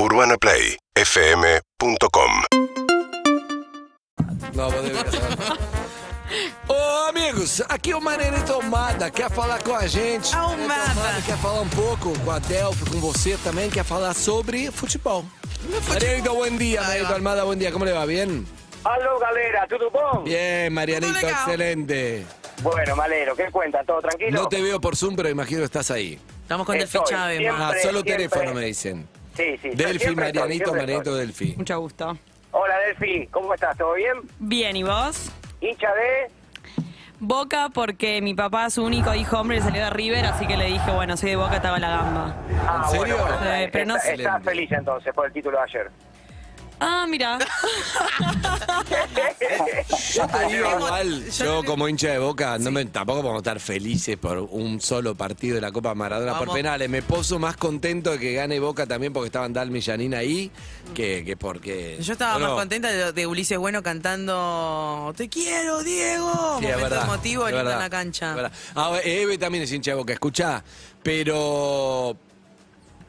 UrbanaPlayFM.com Não, vou. Ô, amigos, aqui é o Manenito Almada quer falar com a gente. Almada. Almada quer falar um pouco com a Delphi, com você também, quer falar sobre futebol. Marianito, buen día. Marianito Almada, buen día. ¿Cómo le va? ¿Bien? Aló, galera, ¿tudo bom? Bien, Marianito, Todo legal. excelente. Bueno, malero, ¿qué cuenta? ¿Todo tranquilo? No te veo por Zoom, pero imagino que estás ahí. Estamos con Estoy, Delphi Chávez, siempre. ma. Ah, solo siempre. teléfono me dicen. Sí, sí. Estoy, Marianito, Marianito. Delphi. Mucho gusto. Hola, Delphi, ¿cómo estás? ¿Todo bien? Bien, ¿y vos? ¿Hincha de...? Boca porque mi papá, su único hijo hombre, salió de River, así que le dije, bueno, soy de Boca, estaba la gamba. Ah, ¿En serio? bueno, bueno, Eh, pero no- está- Estás Excelente. feliz entonces por el título de ayer. Ah, mira. Yo te digo igual, yo como hincha de Boca, no me, tampoco podemos estar felices por un solo partido de la Copa Maradona por Vamos. penales. Me poso más contento de que gane Boca también porque estaban Dalmi y Janina ahí que, que porque... Yo estaba ¿o no? más contenta de, de Ulises Bueno cantando Te quiero, Diego. Sí, es Momento verdad, emotivo es lindo en verdad, la cancha. es verdad. Ah, Eve también es hincha de Boca, escuchá, pero...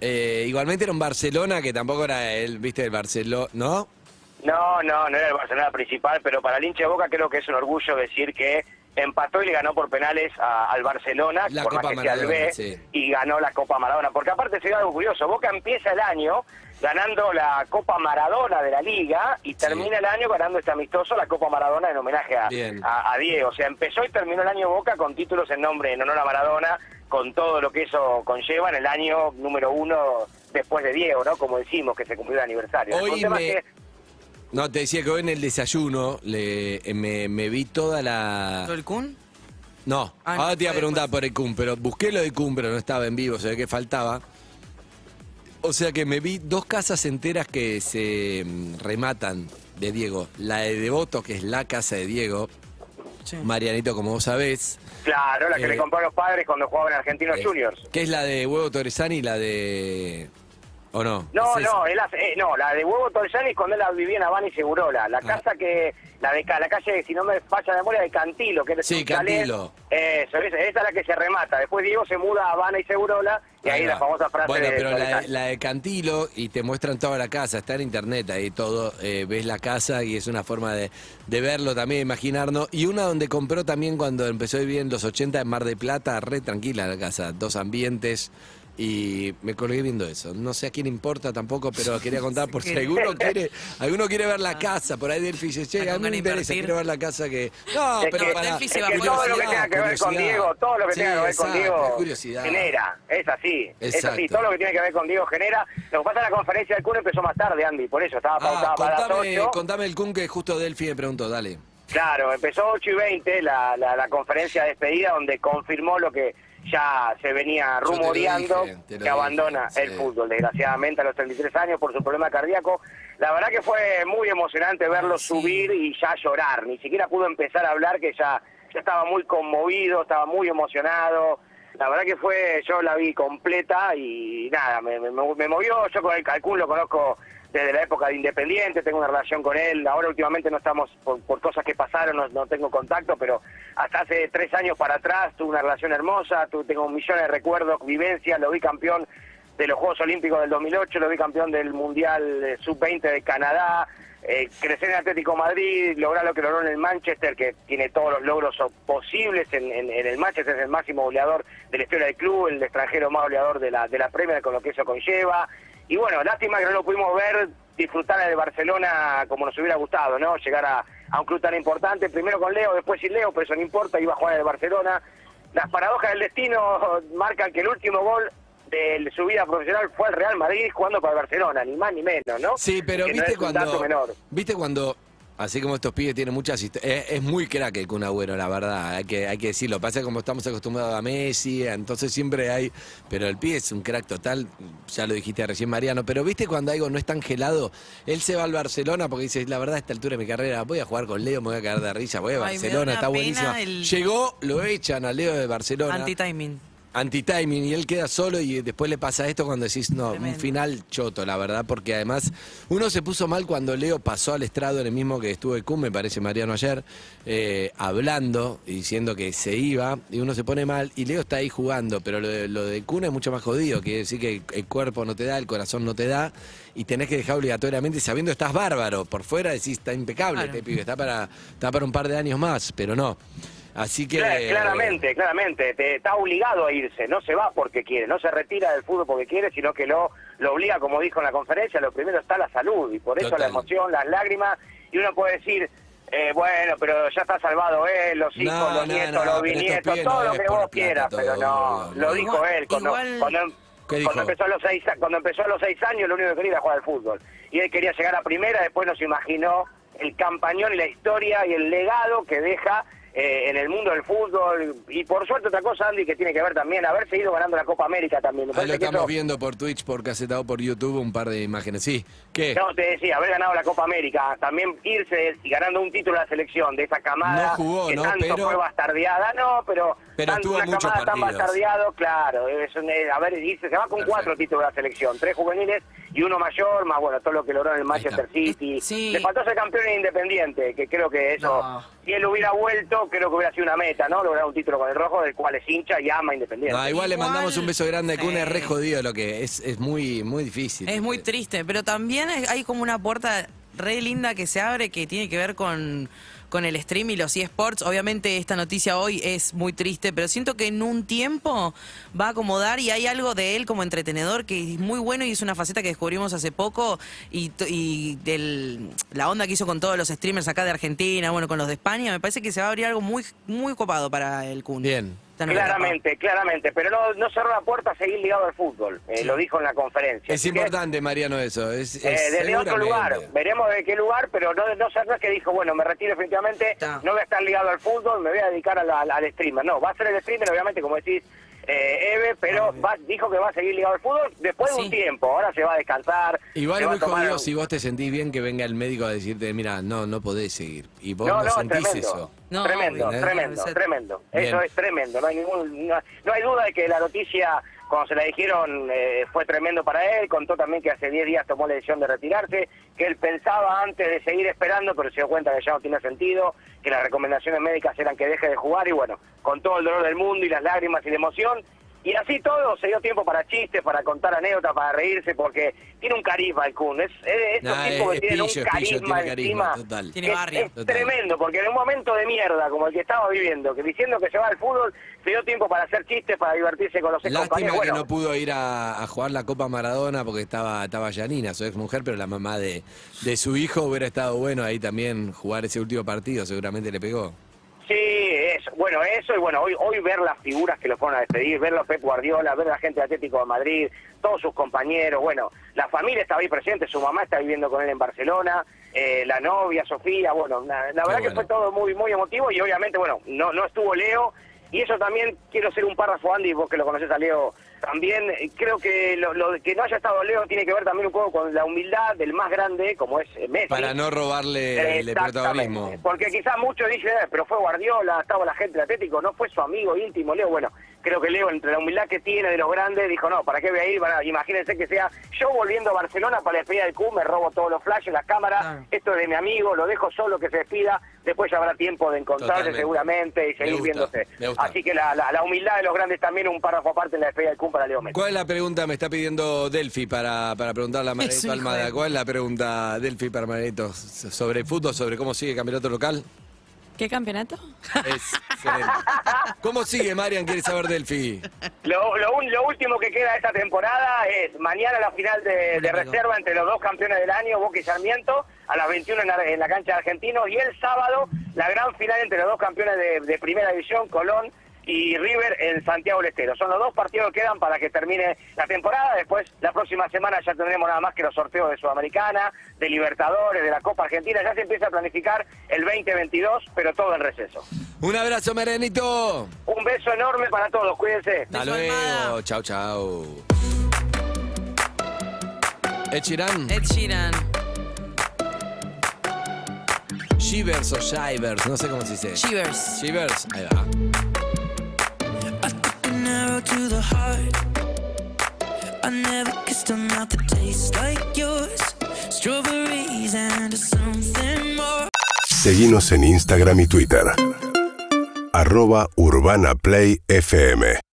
eh, igualmente era un Barcelona que tampoco era el, viste, el Barcelona, ¿no? No, no, no era el Barcelona principal, pero para el hincha de Boca creo que es un orgullo decir que empató y le ganó por penales a- al Barcelona, La por Copa más que sea el B, sí. y ganó la Copa Maradona. Porque aparte se dio algo curioso, Boca empieza el año ganando la Copa Maradona de la Liga y termina el año ganando este amistoso la Copa Maradona en homenaje a, a- a Diego. O sea, empezó y terminó el año Boca con títulos en nombre, en honor a Maradona, con todo lo que eso conlleva en el año número uno después de Diego, ¿no? Como decimos, que se cumplió el aniversario. Hoy No, te decía que hoy en el desayuno le, eh, me, me vi toda la... ¿Todo el Kun? No, Ah, no, ahora te iba a fue preguntar después. por el CUM, pero busqué lo de CUM, pero no estaba en vivo, se ve que faltaba. O sea que me vi dos casas enteras que se mm, rematan de Diego. La de Devoto, que es la casa de Diego, Sí. Marianito, como vos sabés. Claro, la que Eh, le compró a los padres cuando jugaban en Argentinos eh, Juniors. Que es la de Huevo Torresani y la de... ¿O no? No, Es no, él hace- eh, no, la de Huevo Torresani es cuando él vivía en Habana y Segurola. La Ah. casa que, la de la calle, si no me falla la memoria, de Cantilo, que es Sí. Cantilo. Eso, esa, esa es la que se remata. Después Diego se muda a Habana y Segurola, y ahí, Ahí la famosa frase Bueno, de pero la, la de Cantilo, y te muestran toda la casa, está en internet ahí todo, eh, ves la casa y es una forma de, de verlo también, imaginarnos. Y una donde compró también cuando empezó a vivir en los 80 en Mar de Plata, re tranquila la casa, dos ambientes. Y me colgué viendo eso. No sé a quién importa tampoco, pero quería contar por si alguno quiere, alguno quiere ver la casa. Por ahí Delphi dice, che, a mí me interesa, quiero ver la casa que... No, pero que- para... Es va que todo lo que tenga que ver con. Diego, todo lo que Sí, tenga que ver con Diego curiosidad. genera, es así, es así, todo lo que tiene que ver con Diego genera. Lo que pasa en la conferencia del CUN empezó más tarde, Andy, por eso estaba Ah, pautada para las contame, 8. contame el Kun que justo Delphi me preguntó, dale. Claro, empezó 8 y 20 la, la, la conferencia de despedida donde confirmó lo que ya se venía rumoreando, dije, que abandona dije, el sí. fútbol, desgraciadamente a los 33 años por su problema cardíaco. La verdad que fue muy emocionante verlo sí. subir y ya llorar, ni siquiera pudo empezar a hablar que ya, ya estaba muy conmovido, estaba muy emocionado. La verdad que fue, yo la vi completa y nada, me, movió, yo con el Calcún lo conozco desde la época de Independiente, tengo una relación con él, ahora últimamente no estamos por, por cosas que pasaron, no, no tengo contacto, pero hasta hace tres años para atrás tuve una relación hermosa, tu- tengo millón de recuerdos, vivencias, lo vi campeón de los Juegos Olímpicos del 2008, lo vi campeón del Mundial eh, Sub-20 de Canadá, eh, crecer en Atlético Madrid, lograr lo que logró en el Manchester, que tiene todos los logros posibles en el Manchester, es el máximo goleador de la historia del club, el extranjero más goleador de la, de la Premier, con lo que eso conlleva. Y bueno, lástima que no lo pudimos ver disfrutar de Barcelona como nos hubiera gustado, ¿no? Llegar a, a un club tan importante, primero con Leo, después sin Leo, pero eso no importa, iba a jugar en el Barcelona. Las paradojas del destino marcan que el último gol de su vida profesional fue el Real Madrid jugando para el Barcelona, ni más ni menos, ¿no? Sí, pero Que viste es un dato cuando. menor. Viste cuando. Así como estos pibes tienen muchas historias. Es, es muy crack el Kun Agüero, la verdad. Hay que, hay que decirlo. Pasa como estamos acostumbrados a Messi, entonces siempre hay. Pero el pibe es un crack total. Ya lo dijiste recién, Mariano. Pero viste cuando algo no es tan gelado. Él se va al Barcelona porque dice: La verdad, a esta altura de mi carrera voy a jugar con Leo, me voy a caer de risa. Voy a Ay, Barcelona, está el- Llegó, lo echan a Leo de Barcelona. Anti-timing. Anti-timing y él queda solo y después le pasa esto cuando decís, no, Tremendo. un final choto, la verdad, porque además uno se puso mal cuando Leo pasó al estrado en el mismo que estuvo Kun, me parece Mariano ayer, eh, hablando y diciendo que se iba y uno se pone mal y Leo está ahí jugando, pero lo de, lo de Kun es mucho más jodido, quiere decir que el cuerpo no te da, el corazón no te da y tenés que dejar obligatoriamente sabiendo estás bárbaro, por fuera decís, está impecable Claro. este pibe, está para, está para un par de años más, pero no. Así que... Cla- Claramente, claramente, te, está obligado a irse, no se va porque quiere, no se retira del fútbol porque quiere, sino que lo, lo obliga, como dijo en la conferencia, lo primero está la salud, y por eso Total. la emoción, las lágrimas, y uno puede decir, eh, bueno, pero ya está salvado él, los hijos, No, los no, nietos, no, los bisnietos, todo no lo que vos quieras, todo, pero no, lo dijo Igual- él, cuando, igual- cuando, cuando empezó a los seis, cuando empezó a los seis años, lo único que quería era jugar al fútbol, y él quería llegar a primera, después nos imaginó el campañón y la historia y el legado que deja eh, en el mundo del fútbol. Y por suerte otra cosa, Andy, que tiene que ver también, haber seguido ganando la Copa América también. Ahí lo estamos viendo por Twitch, por Casetado, por YouTube, un par de imágenes. Sí, ¿qué? No, te decía, haber ganado la Copa América, también irse y ganando un título de la selección de esa camada No jugó, que ¿no? tanto Pero- fue bastardeada, no, pero, Pero tanto tuvo una muchos camada tan partidos. bastardeado, claro, es eh, a ver, irse, se va con Perfecto. cuatro títulos de la selección, tres juveniles y uno mayor, más bueno, todo lo que logró en el Manchester. City. Sí. Le faltó ser campeón en Independiente, que creo que eso, No. si él hubiera vuelto, creo que hubiera sido una meta, ¿no? Lograr un título con el rojo, del cual es hincha y ama a Independiente. No, igual, le mandamos un beso grande a Kun, es re jodido lo que es, es muy, muy difícil. Es muy triste, pero también hay como una puerta re linda que se abre que tiene que ver con, con el stream y los eSports. Obviamente esta noticia hoy es muy triste, pero siento que en un tiempo va a acomodar y hay algo de él como entretenedor que es muy bueno y es una faceta que descubrimos hace poco y, y del, la onda que hizo con todos los streamers acá de Argentina, bueno, con los de España, me parece que se va a abrir algo muy, muy copado para el Kun. Bien. Claramente, claramente, pero no, no cerró la puerta a seguir ligado al fútbol, eh, lo dijo en la conferencia. Es que, importante, Mariano, eso. Es, eh, es desde otro lugar, veremos de qué lugar, pero no, no, no es que dijo, bueno, me retiro definitivamente, Está. no voy a estar ligado al fútbol, me voy a dedicar a la- al, al streamer. No, va a ser el streamer, obviamente, como decís, eh, Eve, pero va- dijo que va a seguir ligado al fútbol después de un tiempo, ahora se va a descansar. Igual muy jodido si vos te sentís bien que venga el médico a decirte, mira, no, no podés seguir. Y vos No, no, no, sentís tremendo. eso. No, tremendo, obvio. tremendo, tremendo. Bien. Eso es tremendo. No hay ningún, no, no hay duda de que la noticia, cuando se la dijeron, eh, fue tremendo para él. Contó también que hace 10 días tomó la decisión de retirarse, que él pensaba antes de seguir esperando, pero se dio cuenta que ya no tiene sentido, que las recomendaciones médicas eran que deje de jugar y bueno, con todo el dolor del mundo y las lágrimas y la emoción. Y así todo, se dio tiempo para chistes, para contar anécdotas, para reírse, porque tiene un carisma el Kun. Es, es estos Nah, tipos es- que es tienen pillo, un es pillo, carisma tiene carisma, encima. total. Tiene barrio. Es, Total. tremendo, porque en un momento de mierda como el que estaba viviendo, que diciendo que se va al fútbol, se dio tiempo para hacer chistes, para divertirse con los Lástima compañeros. que Bueno, no pudo ir a, a jugar la Copa Maradona porque estaba, estaba Janina, su ex mujer, pero la mamá de, de su hijo hubiera estado bueno ahí también jugar ese último partido, seguramente le pegó. Bueno, eso y bueno, hoy hoy ver las figuras que lo fueron a despedir, verlo a Pep Guardiola, ver a la gente de Atlético de Madrid, todos sus compañeros, bueno, la familia estaba ahí presente, su mamá está viviendo con él en Barcelona, eh, la novia, Sofía, bueno, la, la verdad que fue todo muy muy emotivo y obviamente, bueno, no no estuvo Leo y eso también quiero hacer un párrafo, Andy, vos que lo conoces a Leo también, eh, creo que lo, lo de que no haya estado Leo tiene que ver también un poco con la humildad del más grande, como es eh, Messi. Para no robarle el protagonismo. Porque quizás muchos dicen, "Eh, pero fue Guardiola, estaba la gente del Atlético, no fue su amigo íntimo, Leo. Bueno, creo que Leo, entre la humildad que tiene de los grandes, dijo, no, ¿para qué voy a ir? Bueno, imagínense que sea yo volviendo a Barcelona para la despedida del Q, me robo todos los flashes, las cámaras, Claro. esto es de mi amigo, lo dejo solo que se despida, después ya habrá tiempo de encontrarse Totalmente. seguramente y Me seguir gusta, viéndose. me gusta. Así que la, la- la humildad de los grandes también un párrafo aparte en la despedida del Q para Leo Messi. ¿Cuál es la pregunta? Me está pidiendo Delphi para, para preguntarle a Margarito Almada. de- ¿Cuál es la pregunta, Delphi, para Margarito? ¿Sobre fútbol? ¿Sobre cómo sigue el campeonato local? ¿Qué campeonato? Es excelente. ¿Cómo sigue, Marian? ¿Quiere saber Delphi? Lo, lo un- lo último que queda de esta temporada es mañana la final de, de reserva entre los dos campeones del año, Boca y Sarmiento, a las 21 en la, en la cancha de Argentinos, y el sábado la gran final entre los dos campeones de, de primera división, Colón y River en Santiago del Estero. Son los dos partidos que quedan para que termine la temporada. Después, la próxima semana ya tendremos nada más que los sorteos de Sudamericana, de Libertadores, de la Copa Argentina. Ya se empieza a planificar el 2022, pero todo en receso. Un abrazo, Marianito. Un beso enorme para todos, cuídense. Hasta luego. Chau, chau. Ed Sheeran, Ed Sheeran. Shivers o Shivers, no sé cómo se dice. Shivers. Shivers, ahí va. Arrow. Seguimos en Instagram y Twitter. Arroba Urbana Play FM.